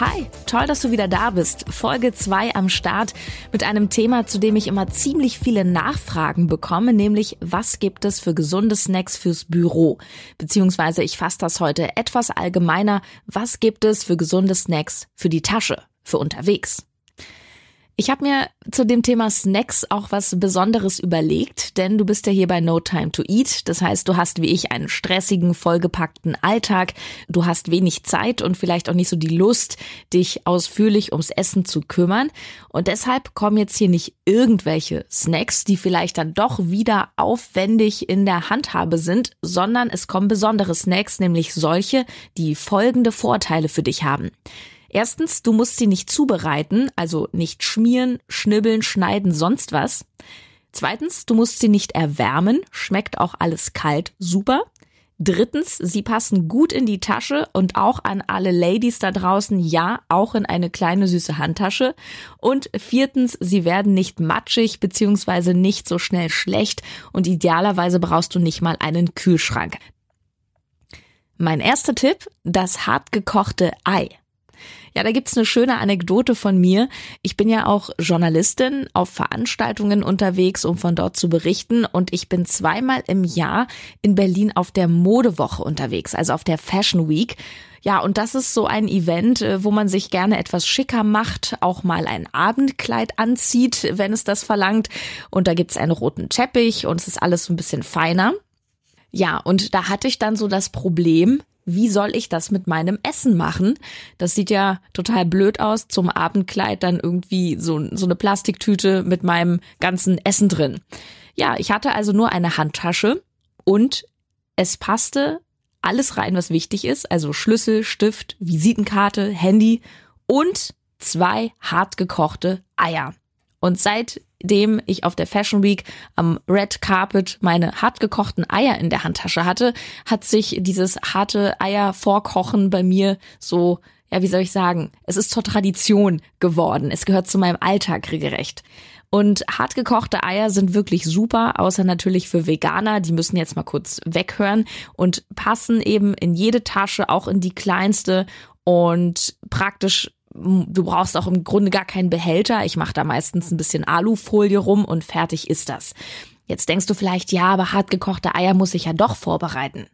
Hi, toll, dass du wieder da bist. Folge 2 am Start mit einem Thema, zu dem ich immer ziemlich viele Nachfragen bekomme, nämlich was gibt es für gesunde Snacks fürs Büro? Beziehungsweise ich fasse das heute etwas allgemeiner, was gibt es für gesunde Snacks für die Tasche, für unterwegs? Ich habe mir zu dem Thema Snacks auch was Besonderes überlegt, denn du bist ja hier bei No Time to Eat. Das heißt, du hast wie ich einen stressigen, vollgepackten Alltag. Du hast wenig Zeit und vielleicht auch nicht so die Lust, dich ausführlich ums Essen zu kümmern. Und deshalb kommen jetzt hier nicht irgendwelche Snacks, die vielleicht dann doch wieder aufwendig in der Handhabe sind, sondern es kommen besondere Snacks, nämlich solche, die folgende Vorteile für dich haben. Erstens, du musst sie nicht zubereiten, also nicht schmieren, schnibbeln, schneiden, sonst was. Zweitens, du musst sie nicht erwärmen, schmeckt auch alles kalt, super. Drittens, sie passen gut in die Tasche und auch an alle Ladies da draußen, ja, auch in eine kleine süße Handtasche. Und viertens, sie werden nicht matschig beziehungsweise nicht so schnell schlecht und idealerweise brauchst du nicht mal einen Kühlschrank. Mein erster Tipp, das hartgekochte Ei. Ja, da gibt's eine schöne Anekdote von mir. Ich bin ja auch Journalistin auf Veranstaltungen unterwegs, um von dort zu berichten. Und ich bin zweimal im Jahr in Berlin auf der Modewoche unterwegs, also auf der Fashion Week. Ja, und das ist so ein Event, äh, wo man sich gerne etwas schicker macht, auch mal ein Abendkleid anzieht, wenn es das verlangt. Und da gibt's einen roten Teppich und es ist alles so ein bisschen feiner. Ja, und da hatte ich dann so das Problem, wie soll ich das mit meinem Essen machen? Das sieht ja total blöd aus, zum Abendkleid dann irgendwie so, so eine Plastiktüte mit meinem ganzen Essen drin. Ja, ich hatte also nur eine Handtasche und es passte alles rein, was wichtig ist, also Schlüssel, Stift, Visitenkarte, Handy und zwei hart gekochte Eier. Und seitdem ich auf der Fashion Week am Red Carpet meine hartgekochten Eier in der Handtasche hatte, hat sich dieses harte Eier vorkochen bei mir so ja, wie soll ich sagen, es ist zur Tradition geworden. Es gehört zu meinem Alltag regelrecht. Und hartgekochte Eier sind wirklich super, außer natürlich für Veganer. Die müssen jetzt mal kurz weghören und passen eben in jede Tasche, auch in die kleinste und praktisch du brauchst auch im Grunde gar keinen Behälter. Ich mache da meistens ein bisschen Alufolie rum und fertig ist das. Jetzt denkst du vielleicht, ja, aber hartgekochte Eier muss ich ja doch vorbereiten.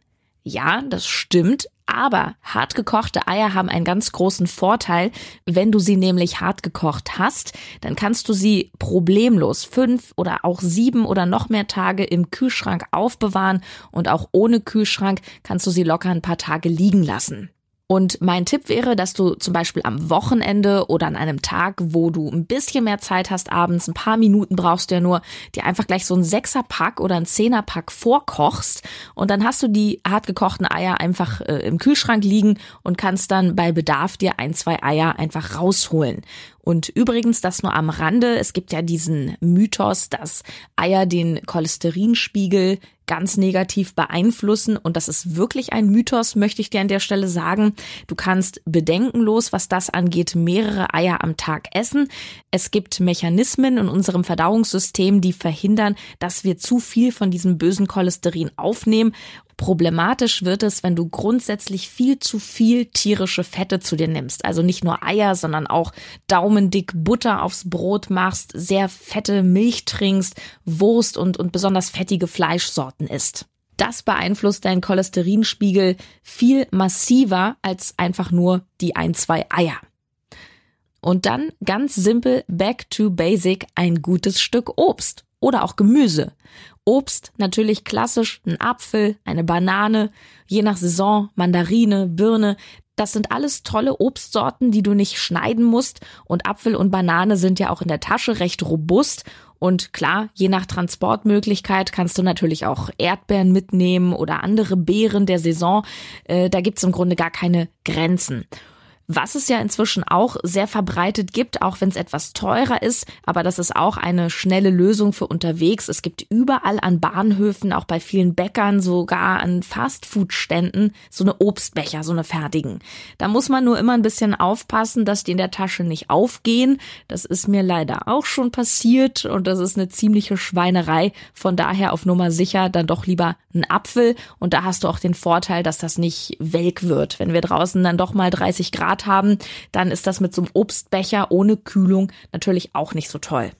Ja, das stimmt, aber hartgekochte Eier haben einen ganz großen Vorteil. Wenn du sie nämlich hart gekocht hast, dann kannst du sie problemlos fünf oder auch sieben oder noch mehr Tage im Kühlschrank aufbewahren und auch ohne Kühlschrank kannst du sie locker ein paar Tage liegen lassen. Und mein Tipp wäre, dass du zum Beispiel am Wochenende oder an einem Tag, wo du ein bisschen mehr Zeit hast abends, ein paar Minuten brauchst du ja nur, dir einfach gleich so ein Sechserpack oder ein Zehnerpack vorkochst und dann hast du die hartgekochten Eier einfach äh, im Kühlschrank liegen und kannst dann bei Bedarf dir ein, zwei Eier einfach rausholen. Und übrigens, das nur am Rande, es gibt ja diesen Mythos, dass Eier den Cholesterinspiegel ganz negativ beeinflussen. Und das ist wirklich ein Mythos, möchte ich dir an der Stelle sagen. Du kannst bedenkenlos, was das angeht, mehrere Eier am Tag essen. Es gibt Mechanismen in unserem Verdauungssystem, die verhindern, dass wir zu viel von diesem bösen Cholesterin aufnehmen. Problematisch wird es, wenn du grundsätzlich viel zu viel tierische Fette zu dir nimmst. Also nicht nur Eier, sondern auch daumendick Butter aufs Brot machst, sehr fette Milch trinkst, Wurst und, und besonders fettige Fleischsorten isst. Das beeinflusst deinen Cholesterinspiegel viel massiver als einfach nur die ein, zwei Eier. Und dann ganz simpel back to basic ein gutes Stück Obst oder auch Gemüse. Obst natürlich klassisch ein Apfel, eine Banane, je nach Saison Mandarine, Birne. Das sind alles tolle Obstsorten, die du nicht schneiden musst. Und Apfel und Banane sind ja auch in der Tasche recht robust. Und klar, je nach Transportmöglichkeit kannst du natürlich auch Erdbeeren mitnehmen oder andere Beeren der Saison. Äh, da gibt's im Grunde gar keine Grenzen. Was es ja inzwischen auch sehr verbreitet gibt, auch wenn es etwas teurer ist, aber das ist auch eine schnelle Lösung für unterwegs. Es gibt überall an Bahnhöfen, auch bei vielen Bäckern, sogar an Fastfood-Ständen so eine Obstbecher, so eine fertigen. Da muss man nur immer ein bisschen aufpassen, dass die in der Tasche nicht aufgehen. Das ist mir leider auch schon passiert und das ist eine ziemliche Schweinerei. Von daher auf Nummer sicher dann doch lieber ein Apfel und da hast du auch den Vorteil, dass das nicht welk wird. Wenn wir draußen dann doch mal 30 Grad Grad haben, dann ist das mit so einem Obstbecher ohne Kühlung natürlich auch nicht so toll.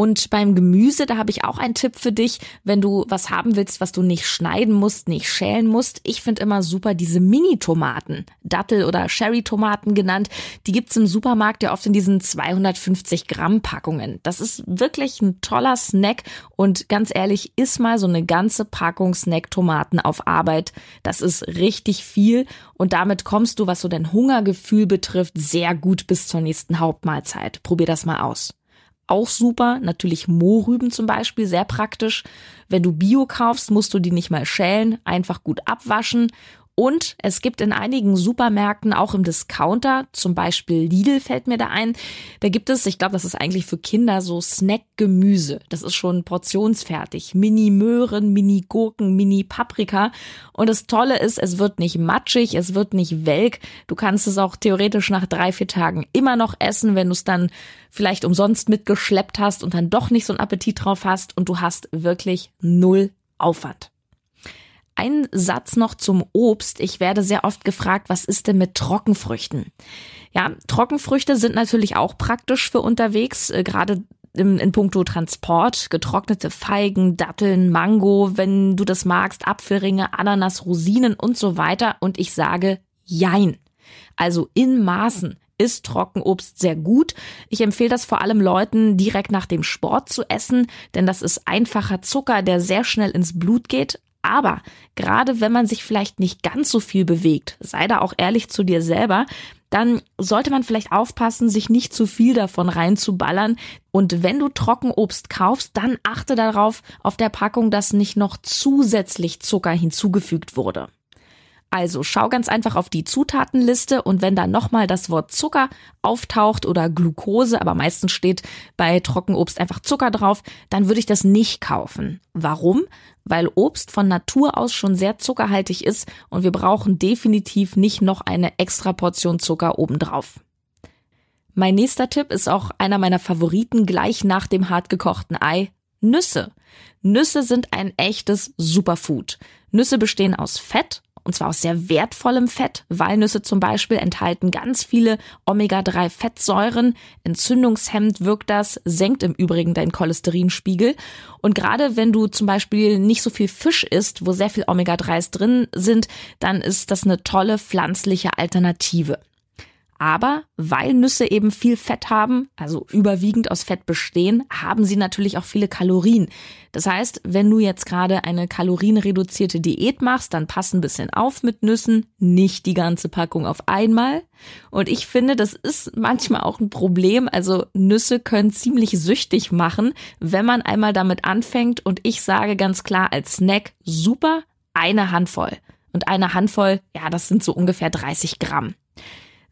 Und beim Gemüse, da habe ich auch einen Tipp für dich, wenn du was haben willst, was du nicht schneiden musst, nicht schälen musst. Ich finde immer super diese Mini-Tomaten, Dattel- oder Sherry-Tomaten genannt. Die gibt's im Supermarkt ja oft in diesen 250 Gramm Packungen. Das ist wirklich ein toller Snack und ganz ehrlich, iss mal so eine ganze Packung Snack-Tomaten auf Arbeit. Das ist richtig viel und damit kommst du, was so dein Hungergefühl betrifft, sehr gut bis zur nächsten Hauptmahlzeit. Probier das mal aus auch super. Natürlich Mohrrüben zum Beispiel, sehr praktisch. Wenn du Bio kaufst, musst du die nicht mal schälen, einfach gut abwaschen und es gibt in einigen Supermärkten, auch im Discounter, zum Beispiel Lidl fällt mir da ein, da gibt es, ich glaube, das ist eigentlich für Kinder so Snack-Gemüse. Das ist schon portionsfertig. Mini-Möhren, Mini-Gurken, Mini-Paprika. Und das Tolle ist, es wird nicht matschig, es wird nicht welk. Du kannst es auch theoretisch nach drei, vier Tagen immer noch essen, wenn du es dann vielleicht umsonst mitgeschleppt hast und dann doch nicht so einen Appetit drauf hast und du hast wirklich null Aufwand. Ein Satz noch zum Obst. Ich werde sehr oft gefragt, was ist denn mit Trockenfrüchten? Ja, Trockenfrüchte sind natürlich auch praktisch für unterwegs, äh, gerade im, in puncto Transport, getrocknete Feigen, Datteln, Mango, wenn du das magst, Apfelringe, Ananas, Rosinen und so weiter. Und ich sage Jein. Also in Maßen ist Trockenobst sehr gut. Ich empfehle das vor allem Leuten direkt nach dem Sport zu essen, denn das ist einfacher Zucker, der sehr schnell ins Blut geht, aber gerade wenn man sich vielleicht nicht ganz so viel bewegt, sei da auch ehrlich zu dir selber, dann sollte man vielleicht aufpassen, sich nicht zu viel davon reinzuballern. Und wenn du Trockenobst kaufst, dann achte darauf auf der Packung, dass nicht noch zusätzlich Zucker hinzugefügt wurde. Also schau ganz einfach auf die Zutatenliste und wenn da nochmal das Wort Zucker auftaucht oder Glucose, aber meistens steht bei Trockenobst einfach Zucker drauf, dann würde ich das nicht kaufen. Warum? Weil Obst von Natur aus schon sehr zuckerhaltig ist und wir brauchen definitiv nicht noch eine extra Portion Zucker obendrauf. Mein nächster Tipp ist auch einer meiner Favoriten gleich nach dem hartgekochten Ei. Nüsse. Nüsse sind ein echtes Superfood. Nüsse bestehen aus Fett und zwar aus sehr wertvollem Fett. Walnüsse zum Beispiel enthalten ganz viele Omega-3-Fettsäuren. Entzündungshemmend wirkt das, senkt im Übrigen deinen Cholesterinspiegel. Und gerade wenn du zum Beispiel nicht so viel Fisch isst, wo sehr viel Omega-3s drin sind, dann ist das eine tolle pflanzliche Alternative. Aber weil Nüsse eben viel Fett haben, also überwiegend aus Fett bestehen, haben sie natürlich auch viele Kalorien. Das heißt, wenn du jetzt gerade eine kalorienreduzierte Diät machst, dann pass ein bisschen auf mit Nüssen, nicht die ganze Packung auf einmal. Und ich finde, das ist manchmal auch ein Problem. Also Nüsse können ziemlich süchtig machen, wenn man einmal damit anfängt. Und ich sage ganz klar als Snack super eine Handvoll. Und eine Handvoll, ja, das sind so ungefähr 30 Gramm.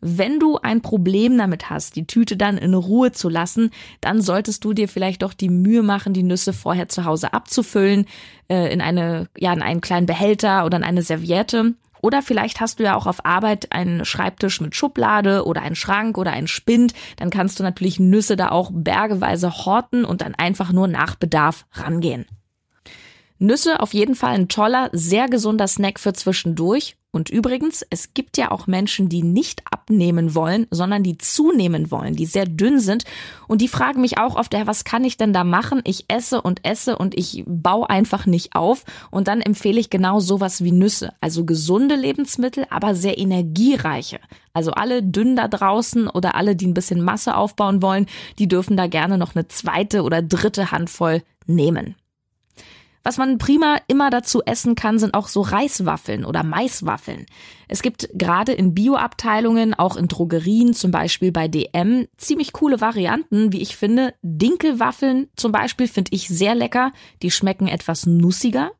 Wenn du ein Problem damit hast, die Tüte dann in Ruhe zu lassen, dann solltest du dir vielleicht doch die Mühe machen, die Nüsse vorher zu Hause abzufüllen, äh, in eine, ja, in einen kleinen Behälter oder in eine Serviette. Oder vielleicht hast du ja auch auf Arbeit einen Schreibtisch mit Schublade oder einen Schrank oder einen Spind. Dann kannst du natürlich Nüsse da auch bergeweise horten und dann einfach nur nach Bedarf rangehen. Nüsse auf jeden Fall ein toller, sehr gesunder Snack für zwischendurch. Und übrigens, es gibt ja auch Menschen, die nicht abnehmen wollen, sondern die zunehmen wollen, die sehr dünn sind. Und die fragen mich auch oft, ja, was kann ich denn da machen? Ich esse und esse und ich baue einfach nicht auf. Und dann empfehle ich genau sowas wie Nüsse. Also gesunde Lebensmittel, aber sehr energiereiche. Also alle dünn da draußen oder alle, die ein bisschen Masse aufbauen wollen, die dürfen da gerne noch eine zweite oder dritte Handvoll nehmen. Was man prima immer dazu essen kann, sind auch so Reiswaffeln oder Maiswaffeln. Es gibt gerade in Bioabteilungen, auch in Drogerien, zum Beispiel bei DM, ziemlich coole Varianten, wie ich finde. Dinkelwaffeln zum Beispiel finde ich sehr lecker. Die schmecken etwas nussiger.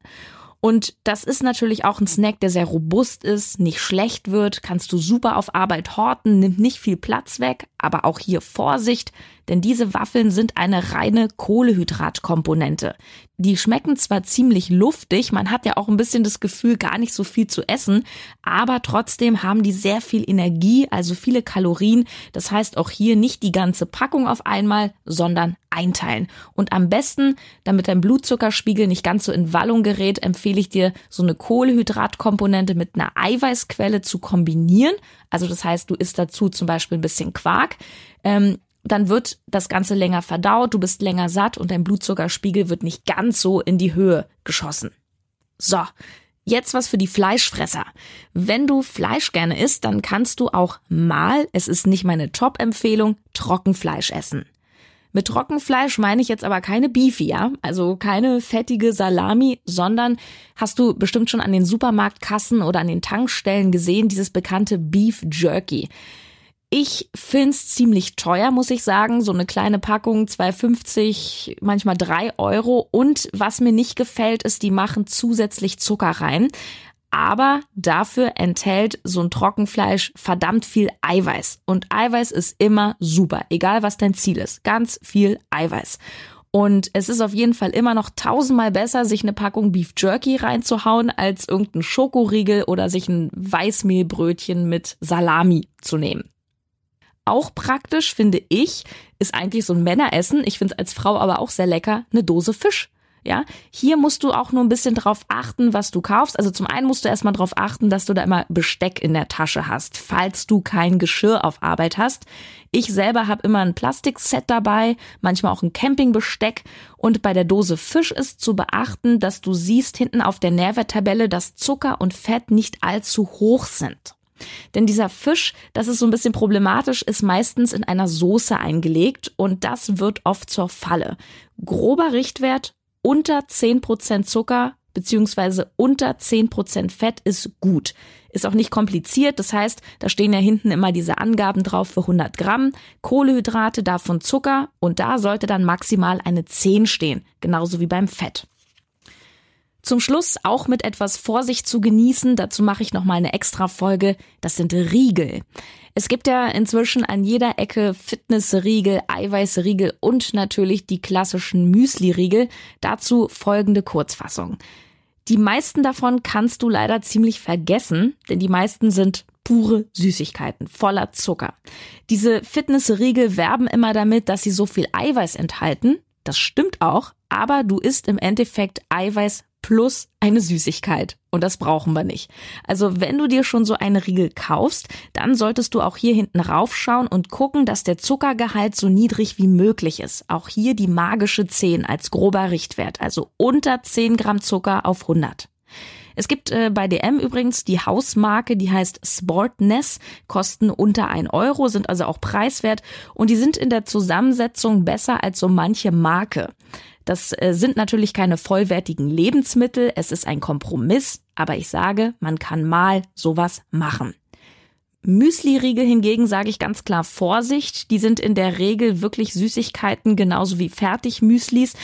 Und das ist natürlich auch ein Snack, der sehr robust ist, nicht schlecht wird, kannst du super auf Arbeit horten, nimmt nicht viel Platz weg, aber auch hier Vorsicht, denn diese Waffeln sind eine reine Kohlehydratkomponente. Die schmecken zwar ziemlich luftig, man hat ja auch ein bisschen das Gefühl, gar nicht so viel zu essen, aber trotzdem haben die sehr viel Energie, also viele Kalorien. Das heißt auch hier nicht die ganze Packung auf einmal, sondern einteilen. Und am besten, damit dein Blutzuckerspiegel nicht ganz so in Wallung gerät, empfehle ich dir, so eine Kohlehydratkomponente mit einer Eiweißquelle zu kombinieren. Also das heißt, du isst dazu zum Beispiel ein bisschen Quark. Ähm, dann wird das Ganze länger verdaut, du bist länger satt und dein Blutzuckerspiegel wird nicht ganz so in die Höhe geschossen. So, jetzt was für die Fleischfresser. Wenn du Fleisch gerne isst, dann kannst du auch mal, es ist nicht meine Top-Empfehlung, Trockenfleisch essen. Mit Trockenfleisch meine ich jetzt aber keine Beefy, ja? Also keine fettige Salami, sondern hast du bestimmt schon an den Supermarktkassen oder an den Tankstellen gesehen, dieses bekannte Beef Jerky. Ich find's ziemlich teuer, muss ich sagen. So eine kleine Packung, 2,50, manchmal 3 Euro. Und was mir nicht gefällt, ist, die machen zusätzlich Zucker rein. Aber dafür enthält so ein Trockenfleisch verdammt viel Eiweiß. Und Eiweiß ist immer super, egal was dein Ziel ist. Ganz viel Eiweiß. Und es ist auf jeden Fall immer noch tausendmal besser, sich eine Packung Beef Jerky reinzuhauen, als irgendein Schokoriegel oder sich ein Weißmehlbrötchen mit Salami zu nehmen. Auch praktisch, finde ich, ist eigentlich so ein Männeressen. Ich finde es als Frau aber auch sehr lecker, eine Dose Fisch. Ja, hier musst du auch nur ein bisschen drauf achten, was du kaufst. Also zum einen musst du erstmal drauf achten, dass du da immer Besteck in der Tasche hast, falls du kein Geschirr auf Arbeit hast. Ich selber habe immer ein Plastikset dabei, manchmal auch ein Campingbesteck. Und bei der Dose Fisch ist zu beachten, dass du siehst hinten auf der Nährwerttabelle, dass Zucker und Fett nicht allzu hoch sind. Denn dieser Fisch, das ist so ein bisschen problematisch, ist meistens in einer Soße eingelegt und das wird oft zur Falle. Grober Richtwert unter 10% Zucker beziehungsweise unter 10% Fett ist gut. Ist auch nicht kompliziert, das heißt, da stehen ja hinten immer diese Angaben drauf für 100 Gramm, Kohlehydrate, davon Zucker und da sollte dann maximal eine 10 stehen, genauso wie beim Fett. Zum Schluss auch mit etwas Vorsicht zu genießen. Dazu mache ich noch mal eine extra Folge. Das sind Riegel. Es gibt ja inzwischen an jeder Ecke Fitnessriegel, Eiweißriegel und natürlich die klassischen Müsli-Riegel. Dazu folgende Kurzfassung. Die meisten davon kannst du leider ziemlich vergessen, denn die meisten sind pure Süßigkeiten, voller Zucker. Diese Fitnessriegel werben immer damit, dass sie so viel Eiweiß enthalten. Das stimmt auch, aber du isst im Endeffekt Eiweiß plus eine Süßigkeit. Und das brauchen wir nicht. Also wenn du dir schon so eine Riegel kaufst, dann solltest du auch hier hinten raufschauen und gucken, dass der Zuckergehalt so niedrig wie möglich ist. Auch hier die magische 10 als grober Richtwert, also unter 10 Gramm Zucker auf 100. Es gibt äh, bei DM übrigens die Hausmarke, die heißt Sportness, kosten unter ein Euro, sind also auch preiswert und die sind in der Zusammensetzung besser als so manche Marke. Das äh, sind natürlich keine vollwertigen Lebensmittel, es ist ein Kompromiss, aber ich sage, man kann mal sowas machen. Müsli-Riegel hingegen sage ich ganz klar Vorsicht. Die sind in der Regel wirklich Süßigkeiten, genauso wie Fertigmüslis.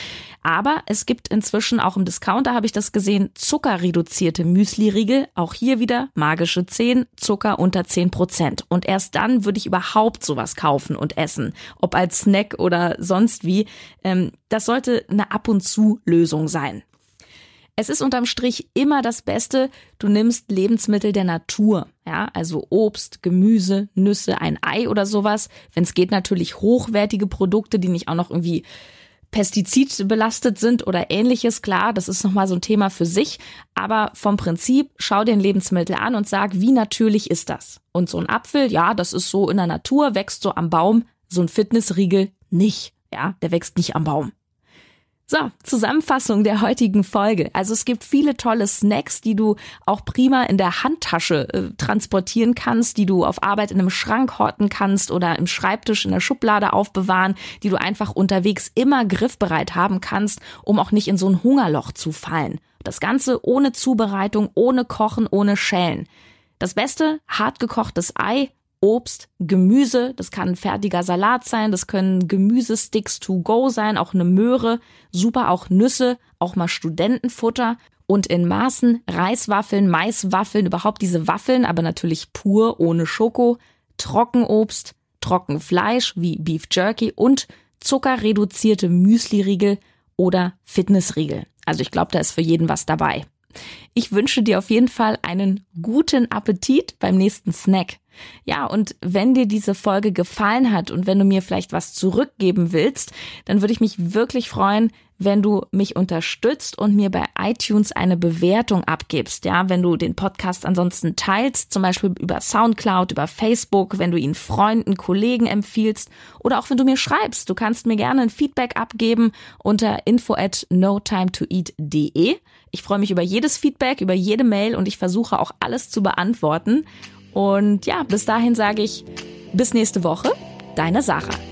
Aber es gibt inzwischen auch im Discounter, habe ich das gesehen, zuckerreduzierte Müsli-Riegel. Auch hier wieder magische 10, Zucker unter 10 Prozent. Und erst dann würde ich überhaupt sowas kaufen und essen. Ob als Snack oder sonst wie. Ähm, das sollte eine Ab- und Zu-Lösung sein. Es ist unterm Strich immer das Beste, du nimmst Lebensmittel der Natur, ja, also Obst, Gemüse, Nüsse, ein Ei oder sowas. Wenn es geht, natürlich hochwertige Produkte, die nicht auch noch irgendwie pestizidbelastet sind oder ähnliches, klar, das ist nochmal so ein Thema für sich. Aber vom Prinzip, schau dir ein Lebensmittel an und sag, wie natürlich ist das? Und so ein Apfel, ja, das ist so in der Natur, wächst so am Baum, so ein Fitnessriegel nicht. Ja, der wächst nicht am Baum. So, Zusammenfassung der heutigen Folge. Also es gibt viele tolle Snacks, die du auch prima in der Handtasche äh, transportieren kannst, die du auf Arbeit in einem Schrank horten kannst oder im Schreibtisch in der Schublade aufbewahren, die du einfach unterwegs immer griffbereit haben kannst, um auch nicht in so ein Hungerloch zu fallen. Das Ganze ohne Zubereitung, ohne Kochen, ohne Schälen. Das Beste, hart gekochtes Ei, Obst, Gemüse, das kann ein fertiger Salat sein, das können Gemüsesticks to go sein, auch eine Möhre, super auch Nüsse, auch mal Studentenfutter. Und in Maßen Reiswaffeln, Maiswaffeln, überhaupt diese Waffeln, aber natürlich pur ohne Schoko, Trockenobst, Trockenfleisch wie Beef Jerky und zuckerreduzierte Müsliriegel oder Fitnessriegel. Also ich glaube, da ist für jeden was dabei. Ich wünsche dir auf jeden Fall einen guten Appetit beim nächsten Snack. Ja, und wenn dir diese Folge gefallen hat und wenn du mir vielleicht was zurückgeben willst, dann würde ich mich wirklich freuen, wenn du mich unterstützt und mir bei iTunes eine Bewertung abgibst. Ja, wenn du den Podcast ansonsten teilst, zum Beispiel über Soundcloud, über Facebook, wenn du ihn Freunden, Kollegen empfiehlst oder auch wenn du mir schreibst. Du kannst mir gerne ein Feedback abgeben unter info at notimetoeat.de. Ich freue mich über jedes Feedback, über jede Mail und ich versuche auch alles zu beantworten. Und ja, bis dahin sage ich bis nächste Woche, deine Sarah.